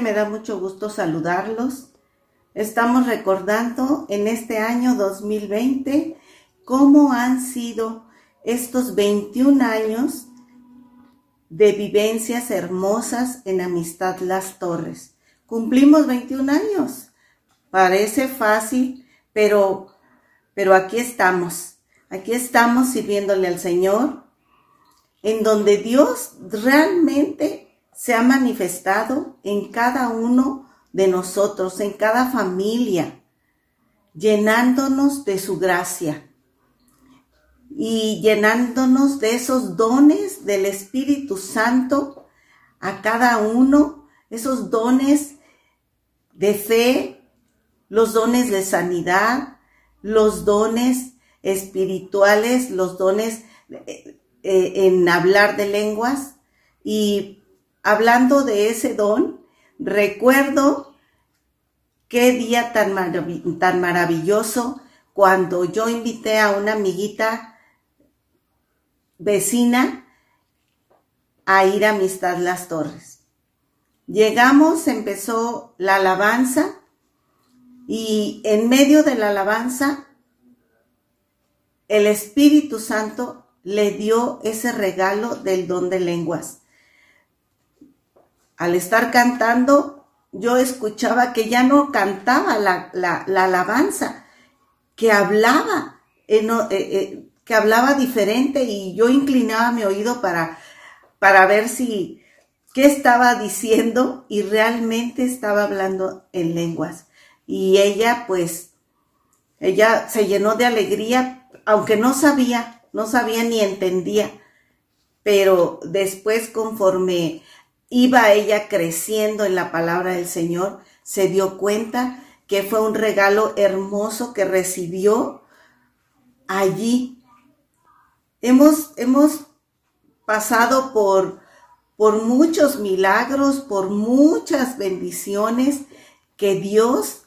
Me da mucho gusto saludarlos. Estamos recordando en este año 2020 cómo han sido estos 21 años de vivencias hermosas en Amistad Las Torres. Cumplimos 21 años. Parece fácil, pero, pero aquí estamos. Aquí estamos sirviéndole al Señor, en donde Dios realmente se ha manifestado en cada uno de nosotros, en cada familia, llenándonos de su gracia y llenándonos de esos dones del Espíritu Santo a cada uno, esos dones de fe, los dones de sanidad, los dones espirituales, los dones eh, eh, en hablar de lenguas. Y hablando de ese don, recuerdo qué día tan, maravilloso cuando yo invité a una amiguita vecina a ir a Amistad Las Torres. Llegamos, empezó la alabanza y en medio de la alabanza el Espíritu Santo le dio ese regalo del don de lenguas. Al estar cantando, yo escuchaba que ya no cantaba la, alabanza, que hablaba. eh, eh, que hablaba diferente y yo inclinaba mi oído para, para ver si qué estaba diciendo y realmente estaba hablando en lenguas. Y ella pues, ella se llenó de alegría, aunque no sabía, no sabía ni entendía, pero después conforme iba ella creciendo en la palabra del Señor, se dio cuenta que fue un regalo hermoso que recibió allí Hemos, hemos pasado por, por muchos milagros, por muchas bendiciones que Dios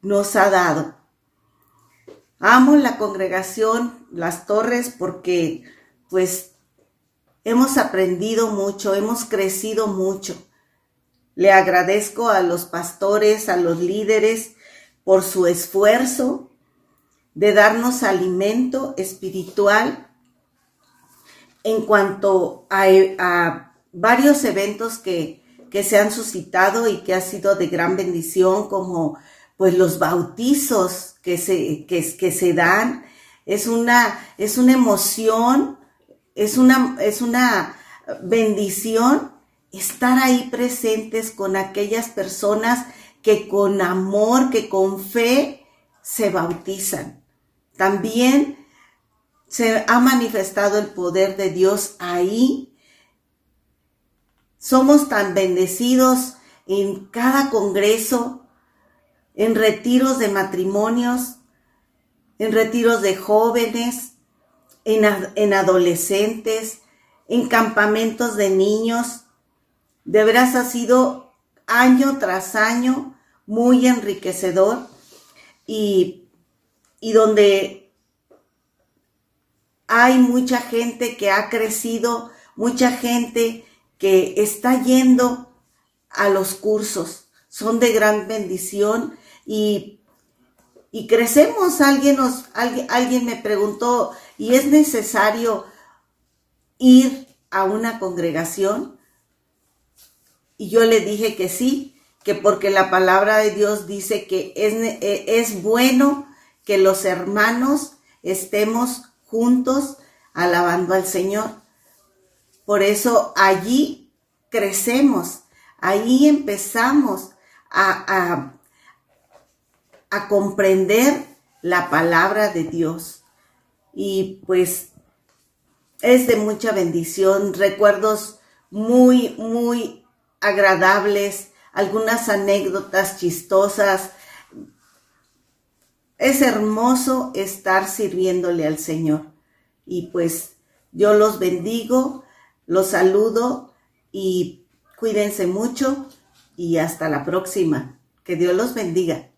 nos ha dado. Amo la congregación Las Torres porque pues hemos aprendido mucho, hemos crecido mucho. Le agradezco a los pastores, a los líderes por su esfuerzo de darnos alimento espiritual en cuanto a, varios eventos que, se han suscitado y que ha sido de gran bendición, como pues los bautizos que se, que, se dan, es una, es una emoción, es una, es una bendición estar ahí presentes con aquellas personas que con amor, que con fe se bautizan. También se ha manifestado el poder de Dios ahí. Somos tan bendecidos en cada congreso, en retiros de matrimonios, en retiros de jóvenes, en, en adolescentes, en campamentos de niños. De veras ha sido año tras año muy enriquecedor y, y donde hay mucha gente que ha crecido, mucha gente que está yendo a los cursos. Son de gran bendición y, y crecemos. Alguien, nos, alguien, alguien me preguntó, ¿y es necesario ir a una congregación? Y yo le dije que sí, que porque la palabra de Dios dice que es, es bueno que los hermanos estemos juntos alabando al Señor. Por eso allí crecemos, ahí empezamos a, a, comprender la palabra de Dios. Y pues es de mucha bendición, recuerdos muy, muy agradables, algunas anécdotas chistosas, es hermoso estar sirviéndole al Señor. Y pues yo los bendigo, los saludo y cuídense mucho y hasta la próxima. Que Dios los bendiga.